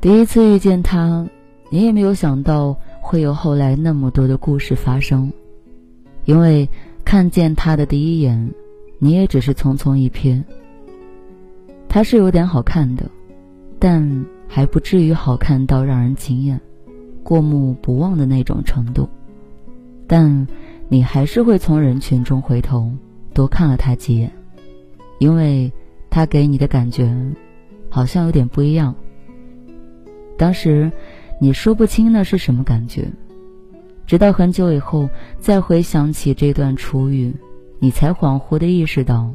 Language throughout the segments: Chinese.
第一次遇见他，你也没有想到会有后来那么多的故事发生，因为看见他的第一眼，你也只是匆匆一瞥。他是有点好看的，但还不至于好看到让人惊艳、过目不忘的那种程度。但你还是会从人群中回头多看了他几眼，因为他给你的感觉好像有点不一样。当时，你说不清那是什么感觉，直到很久以后再回想起这段初遇，你才恍惚的意识到，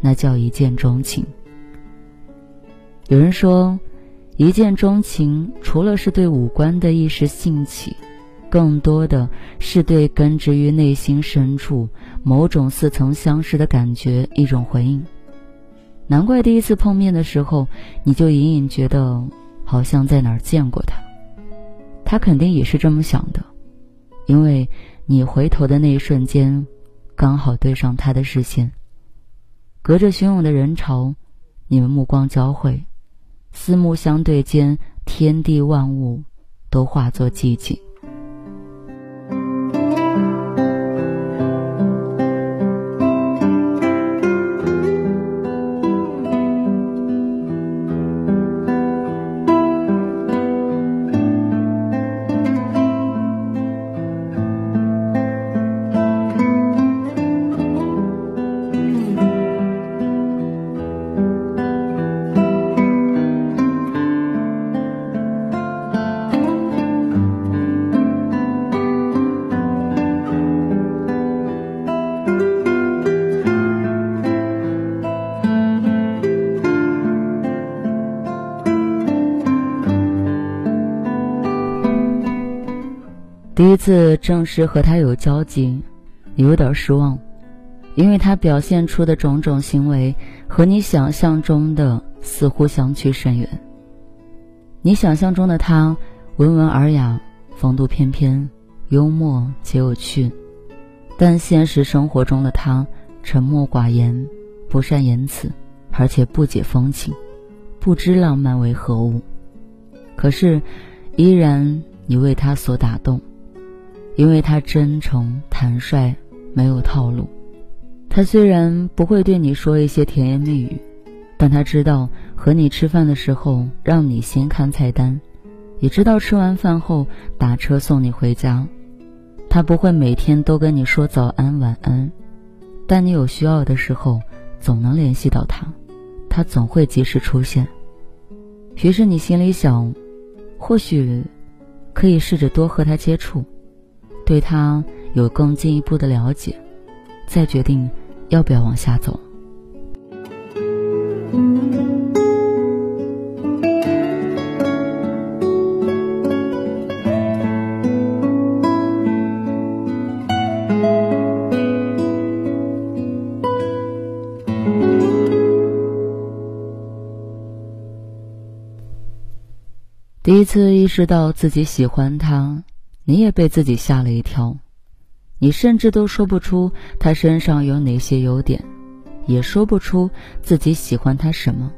那叫一见钟情。有人说，一见钟情除了是对五官的一时兴起，更多的是对根植于内心深处某种似曾相识的感觉一种回应。难怪第一次碰面的时候，你就隐隐觉得。好像在哪儿见过他，他肯定也是这么想的，因为你回头的那一瞬间，刚好对上他的视线。隔着汹涌的人潮，你们目光交汇，四目相对间，天地万物都化作寂静。第一次正式和他有交集，有点失望，因为他表现出的种种行为和你想象中的似乎相去甚远。你想象中的他温文尔雅、风度翩翩、幽默且有趣，但现实生活中的他沉默寡言、不善言辞，而且不解风情，不知浪漫为何物。可是，依然你为他所打动。因为他真诚坦率，没有套路。他虽然不会对你说一些甜言蜜语，但他知道和你吃饭的时候让你先看菜单，也知道吃完饭后打车送你回家。他不会每天都跟你说早安晚安，但你有需要的时候总能联系到他，他总会及时出现。于是你心里想，或许可以试着多和他接触。对他有更进一步的了解，再决定要不要往下走。第一次意识到自己喜欢他。你也被自己吓了一跳，你甚至都说不出他身上有哪些优点，也说不出自己喜欢他什么，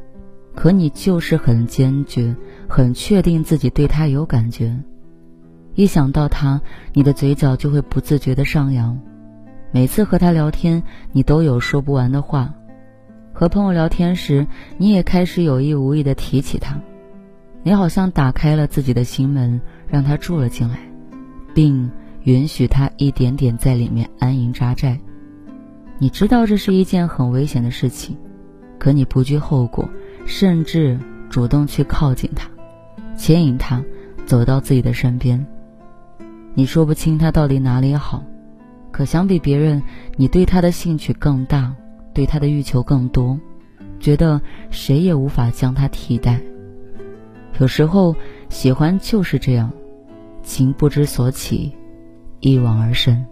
可你就是很坚决，很确定自己对他有感觉。一想到他，你的嘴角就会不自觉的上扬。每次和他聊天，你都有说不完的话。和朋友聊天时，你也开始有意无意的提起他，你好像打开了自己的心门，让他住了进来。并允许他一点点在里面安营扎寨。你知道这是一件很危险的事情，可你不惧后果，甚至主动去靠近他，牵引他走到自己的身边。你说不清他到底哪里好，可相比别人，你对他的兴趣更大，对他的欲求更多，觉得谁也无法将他替代。有时候，喜欢就是这样，情不知所起，一往而深。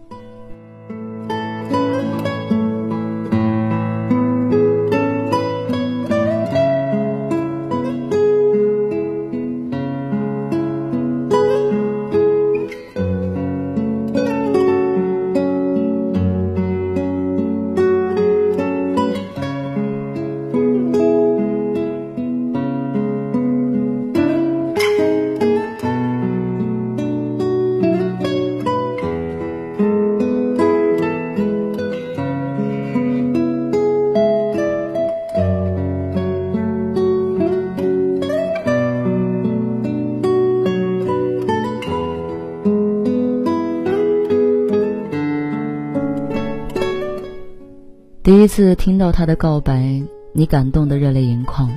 第一次听到他的告白，你感动得热泪盈眶。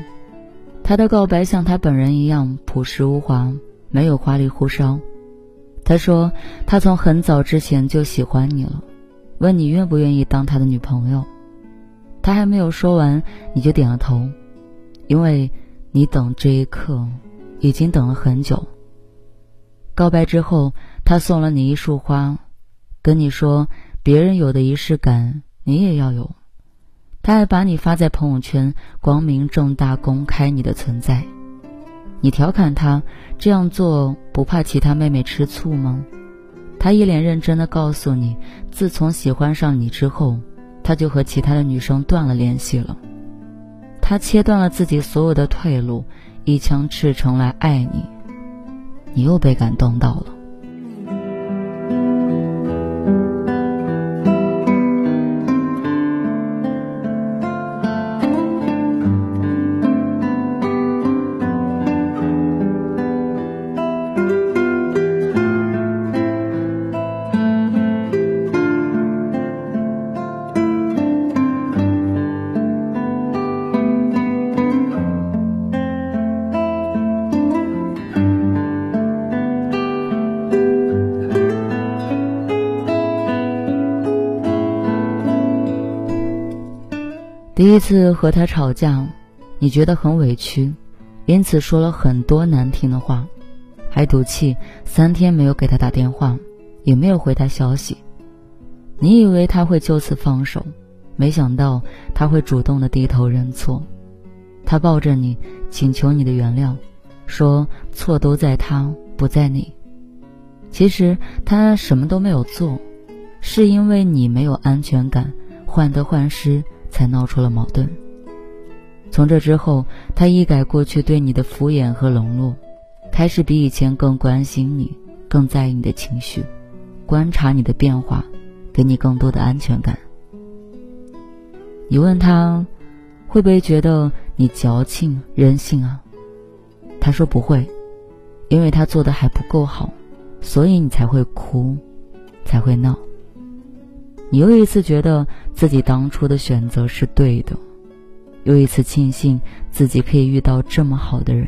他的告白像他本人一样朴实无华，没有花里胡哨。他说他从很早之前就喜欢你了，问你愿不愿意当他的女朋友。他还没有说完，你就点了头，因为你等这一刻已经等了很久。告白之后，他送了你一束花，跟你说别人有的仪式感，你也要有。他还把你发在朋友圈，光明正大公开你的存在。你调侃他这样做不怕其他妹妹吃醋吗？他一脸认真的告诉你，自从喜欢上你之后，他就和其他的女生断了联系了。他切断了自己所有的退路，一腔赤诚来爱你。你又被感动到了。一次和他吵架，你觉得很委屈，因此说了很多难听的话，还赌气三天没有给他打电话，也没有回他消息。你以为他会就此放手，没想到他会主动的低头认错。他抱着你，请求你的原谅，说错都在他，不在你。其实他什么都没有做，是因为你没有安全感，患得患失。才闹出了矛盾。从这之后，他一改过去对你的敷衍和冷落，开始比以前更关心你，更在意你的情绪，观察你的变化，给你更多的安全感。你问他，会不会觉得你矫情任性啊？他说不会，因为他做的还不够好，所以你才会哭，才会闹。你又一次觉得自己当初的选择是对的，又一次庆幸自己可以遇到这么好的人。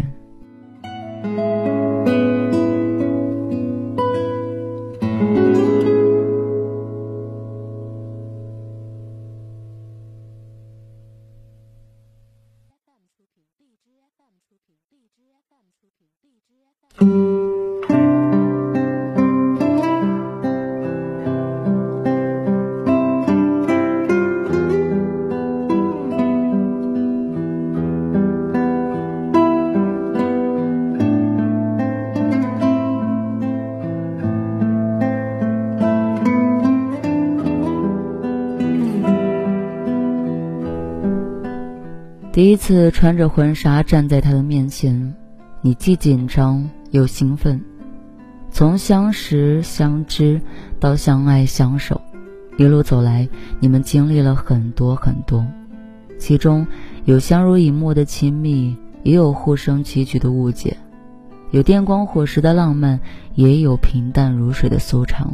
第一次穿着婚纱站在他的面前，你既紧张又兴奋。从相识相知到相爱相守，一路走来，你们经历了很多很多，其中有相濡以沫的亲密，也有互生崎岖的误解，有电光火石的浪漫，也有平淡如水的俗常。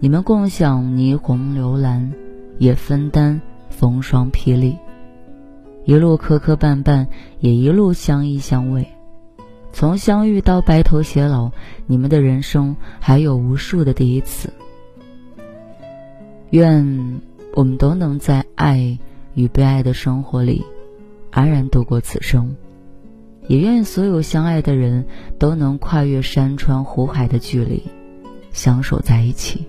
你们共享霓虹流岚，也分担风霜霹雳。一路磕磕绊绊，也一路相依相偎。从相遇到白头偕老，你们的人生还有无数的第一次。愿我们都能在爱与被爱的生活里安然度过此生，也愿所有相爱的人都能跨越山川湖海的距离，相守在一起。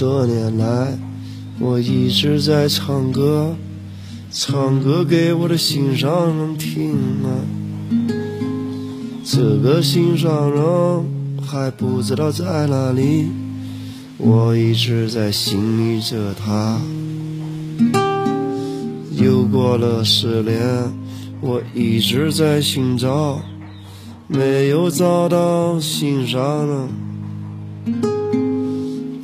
多年来，我一直在唱歌，唱歌给我的心上人听啊。这个心上人还不知道在哪里，我一直在心里着他。又过了十年，我一直在寻找，没有找到心上人。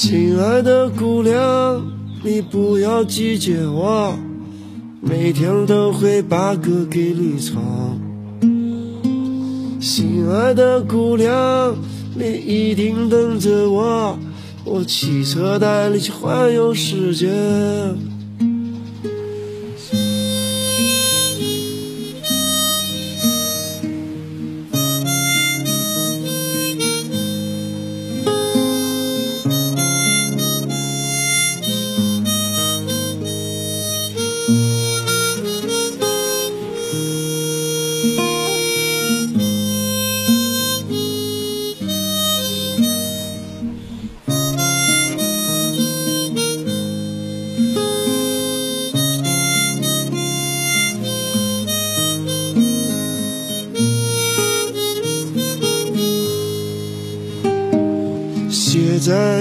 亲爱的姑娘，你不要拒绝我，每天都会把歌给你唱。心爱的姑娘，你一定等着我，我骑车带你去环游世界。